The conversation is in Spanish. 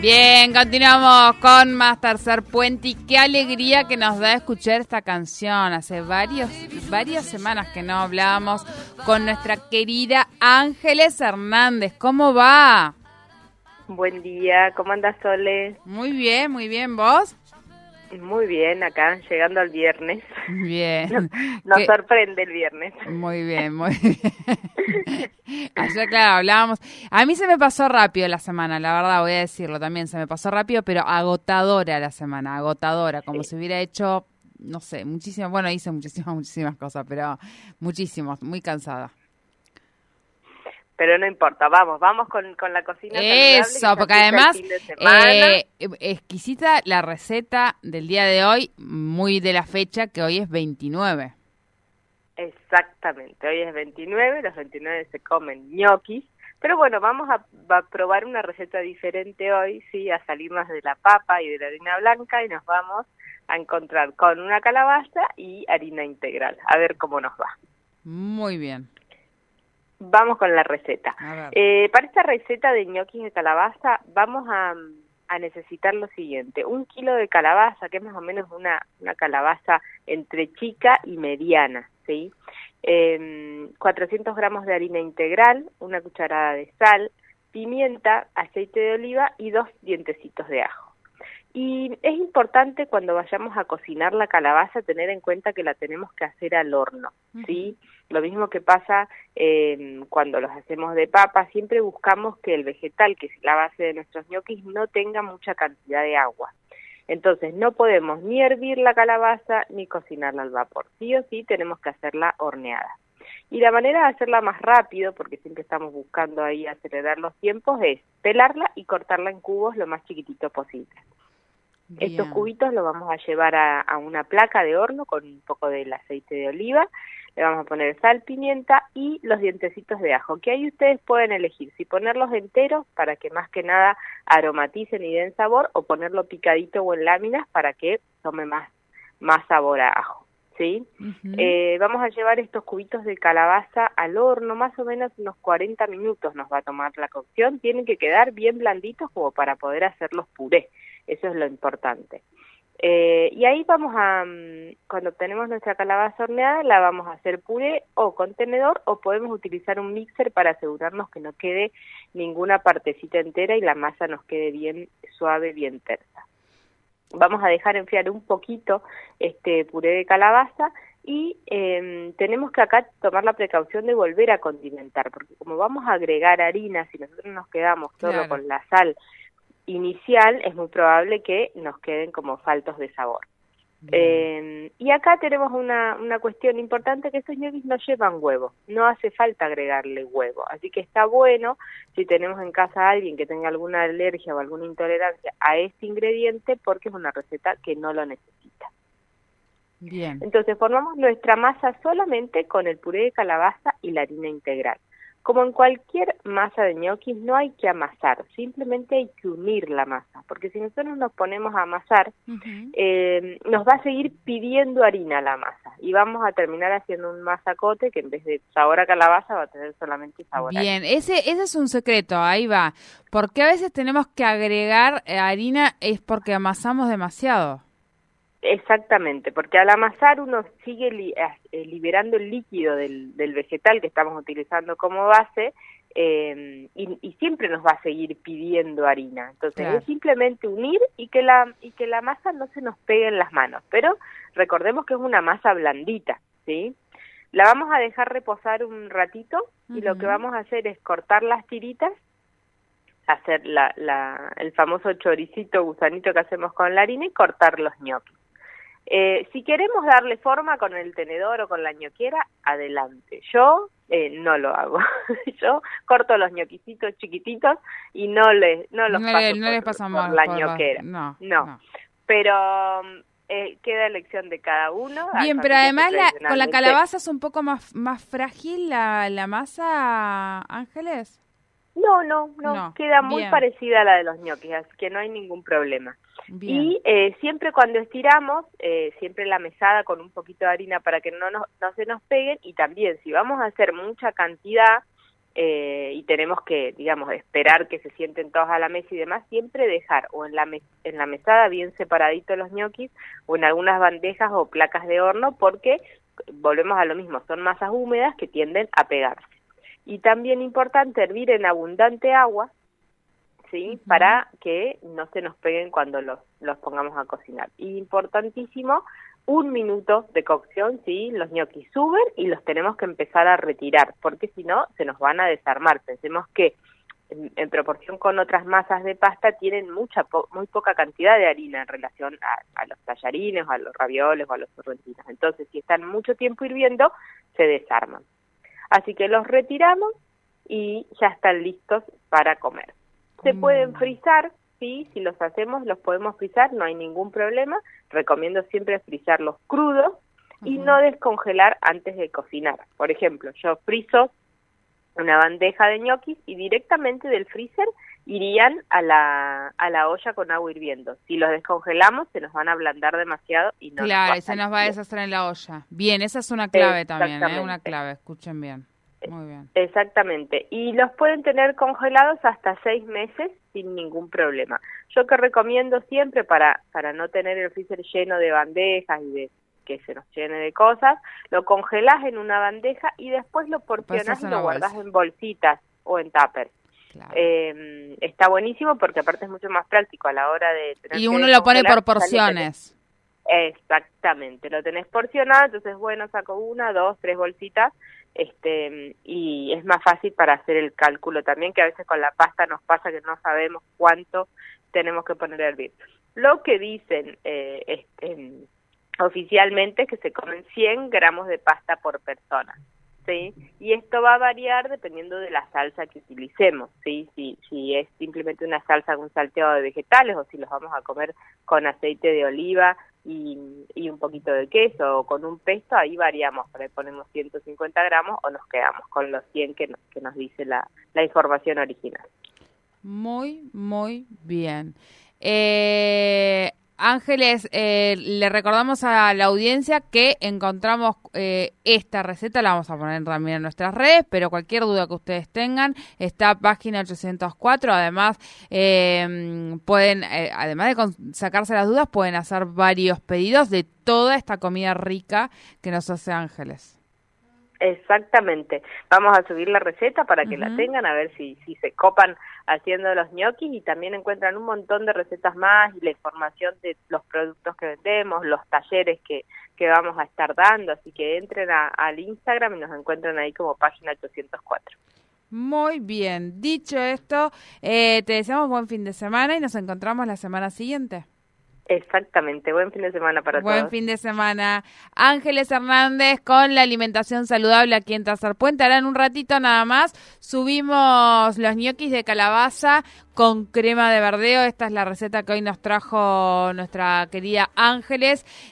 Bien, continuamos con más Tercer Puente y qué alegría que nos da escuchar esta canción. Hace varios, varias semanas que no hablábamos con nuestra querida Ángeles Hernández. ¿Cómo va? Buen día, ¿cómo andas Sole? Muy bien, muy bien, ¿vos? Muy bien, acá llegando al viernes. Bien. Nos, sorprende el viernes. Muy bien, muy bien. Ayer, claro, hablábamos. A mí se me pasó rápido la semana, la verdad, voy a decirlo también. Se me pasó rápido, pero agotadora la semana, agotadora, como si hubiera hecho, no sé, muchísimas. Bueno, hice muchísimas, muchísimas cosas, pero muchísimas, muy cansada pero no importa, vamos, vamos con, con la cocina. Eso, porque además, eh, exquisita la receta del día de hoy, muy de la fecha, que hoy es 29. Exactamente, hoy es 29, los 29 se comen ñoquis, pero bueno, vamos a, a, probar una receta diferente hoy, sí, a salir más de la papa y de la harina blanca y nos vamos a encontrar con una calabaza y harina integral, a ver cómo nos va. Muy bien. Vamos con la receta. Eh, para esta receta de ñoquis de calabaza vamos a, necesitar lo siguiente. Un kilo de calabaza, que es más o menos una, una calabaza entre chica y mediana, ¿sí? 400 em, gramos de harina integral, una cucharada de sal, pimienta, aceite de oliva y dos dientecitos de ajo. Y es importante cuando vayamos a cocinar la calabaza tener en cuenta que la tenemos que hacer al horno, ¿sí? Lo mismo que pasa eh, cuando los hacemos de papa, siempre buscamos que el vegetal, que es la base de nuestros ñoquis, no tenga mucha cantidad de agua. Entonces no podemos ni hervir la calabaza ni cocinarla al vapor. Sí o sí tenemos que hacerla horneada. Y la manera de hacerla más rápido, porque siempre estamos buscando ahí acelerar los tiempos, es pelarla y cortarla en cubos lo más chiquitito posible. Estos cubitos los vamos a llevar a, una placa de horno con un poco del aceite de oliva, le vamos a poner sal, pimienta y los dientecitos de ajo, que ahí ustedes pueden elegir si ponerlos enteros para que más que nada aromaticen y den sabor o ponerlo picadito o en láminas para que tome más, más sabor a ajo. ¿sí? Eh, vamos a llevar estos cubitos de calabaza al horno, más o menos unos 40 minutos nos va a tomar la cocción, tienen que quedar bien blanditos como para poder hacerlos puré. Eso es lo importante. Eh, y ahí vamos a, mm, cuando obtenemos nuestra calabaza horneada, la vamos a hacer puré o contenedor o podemos utilizar un mixer para asegurarnos que no quede ninguna partecita entera y la masa nos quede bien suave, bien tersa. Vamos a dejar enfriar un poquito este puré de calabaza y eh, tenemos que acá tomar la precaución de volver a condimentar, porque como vamos a agregar harina, si nosotros nos quedamos solo con la sal inicial es muy probable que nos queden como faltos de sabor. Eh, y acá tenemos una, una cuestión importante que estos ñoquis no llevan huevo, no hace falta agregarle huevo, así que está bueno si tenemos en casa a alguien que tenga alguna alergia o alguna intolerancia a este ingrediente porque es una receta que no lo necesita. Bien. Entonces formamos nuestra masa solamente con el puré de calabaza y la harina integral. Como en cualquier masa de ñoquis, no hay que amasar, simplemente hay que unir la masa, porque si nosotros nos ponemos a amasar, eh, nos va a seguir pidiendo harina la masa y vamos a terminar haciendo un masacote que en vez de sabor a calabaza va a tener solamente sabor a Bien, ese, ese es un secreto, ahí va. porque a veces tenemos que agregar eh, harina? Es porque amasamos demasiado. Exactamente, porque al amasar uno sigue eh, liberando el líquido del, del, vegetal que estamos utilizando como base eh, y, siempre nos va a seguir pidiendo harina. Entonces es simplemente unir y que la y que la masa no se nos pegue en las manos. Pero recordemos que es una masa blandita, ¿sí? La vamos a dejar reposar un ratito y lo que vamos a hacer es cortar las tiritas hacer la, la, el famoso choricito gusanito que hacemos con la harina y cortar los ñoquis. Eh, si queremos darle forma con el tenedor o con la ñoquera, adelante. Yo eh, no lo hago. Yo corto los ñoquisitos chiquititos y no les no los paso por, la ñoquera. No, no, Pero eh, queda elección de cada uno. Bien, pero además con la calabaza es un poco más más frágil la, la masa, Ángeles. No, no, no, queda muy parecida a la de los ñoquis, así que no hay ningún problema. Y eh, siempre cuando estiramos, eh, siempre la mesada con un poquito de harina para que no, no se nos peguen. Y también si vamos a hacer mucha cantidad, eh, y tenemos que, digamos, esperar que se sienten todos a la mesa y demás, siempre dejar o en la, en la mesada bien separaditos los ñoquis o en algunas bandejas o placas de horno porque volvemos a lo mismo, son masas húmedas que tienden a pegarse. Y también importante hervir en abundante agua, ¿sí? Para que no se nos peguen cuando los, los pongamos a cocinar. Y importantísimo, un minuto de cocción, ¿sí? Los ñoquis suben y los tenemos que empezar a retirar, porque si no, se nos van a desarmar. Pensemos que en, proporción con otras masas de pasta tienen mucha muy poca cantidad de harina en relación a, los tallarines, a los ravioles o a los sorrentinos. Entonces, si están mucho tiempo hirviendo, se desarman. Así que los retiramos y ya están listos para comer. Se pueden mm. frizar, sí, si los hacemos los podemos frizar, no hay ningún problema. Recomiendo siempre frizarlos crudos y no descongelar antes de cocinar. Por ejemplo, yo frizo una bandeja de ñoquis y directamente del freezer irían a la, a la olla con agua hirviendo. Si los descongelamos se nos van a ablandar demasiado y no Claro, se nos va a deshacer en la olla. Bien, esa es una clave también, ¿eh? una clave, escuchen bien. Muy bien. Exactamente. Y los pueden tener congelados hasta seis meses sin ningún problema. Yo que recomiendo siempre para, para no tener el freezer lleno de bandejas y de que se nos llene de cosas, lo congelas en una bandeja y después lo porcionas y lo guardas en bolsitas o en Eh, está buenísimo porque aparte es mucho más práctico a la hora de... y uno lo pone por porciones. Exactamente, lo tenés porcionado, entonces bueno, saco una, dos, tres bolsitas este y es más fácil para hacer el cálculo también que a veces con la pasta nos pasa que no sabemos cuánto tenemos que poner a hervir. Lo que dicen eh, este, oficialmente es que se comen 100 gramos de pasta por persona sí y esto va a variar dependiendo de la salsa que utilicemos sí si si es simplemente una salsa con salteado de vegetales o si los vamos a comer con aceite de oliva y, un poquito de queso o con un pesto, ahí variamos, ahí ponemos 150 gramos o nos quedamos con los 100 que, que nos dice la, la información original. Muy, muy bien. Eh, Ángeles, eh, le recordamos a la audiencia que encontramos eh, esta receta, la vamos a poner también en nuestras redes, pero cualquier duda que ustedes tengan, está página 804. Además, eh, pueden, además de sacarse las dudas, pueden hacer varios pedidos de toda esta comida rica que nos hace Ángeles. Exactamente. Vamos a subir la receta para que la tengan, a ver si, si se copan haciendo los ñoquis y también encuentran un montón de recetas más y la información de los productos que vendemos, los talleres que, que vamos a estar dando. Así que entren al Instagram y nos encuentran ahí como página 804. Muy bien. Dicho esto, eh, te deseamos buen fin de semana y nos encontramos la semana siguiente. Exactamente, buen fin de semana para todos. Buen fin de semana. Ángeles Hernández con la alimentación saludable aquí en Tercer Puente. Ahora en un ratito nada más subimos los ñoquis de calabaza con crema de verdeo. Esta es la receta que hoy nos trajo nuestra querida Ángeles.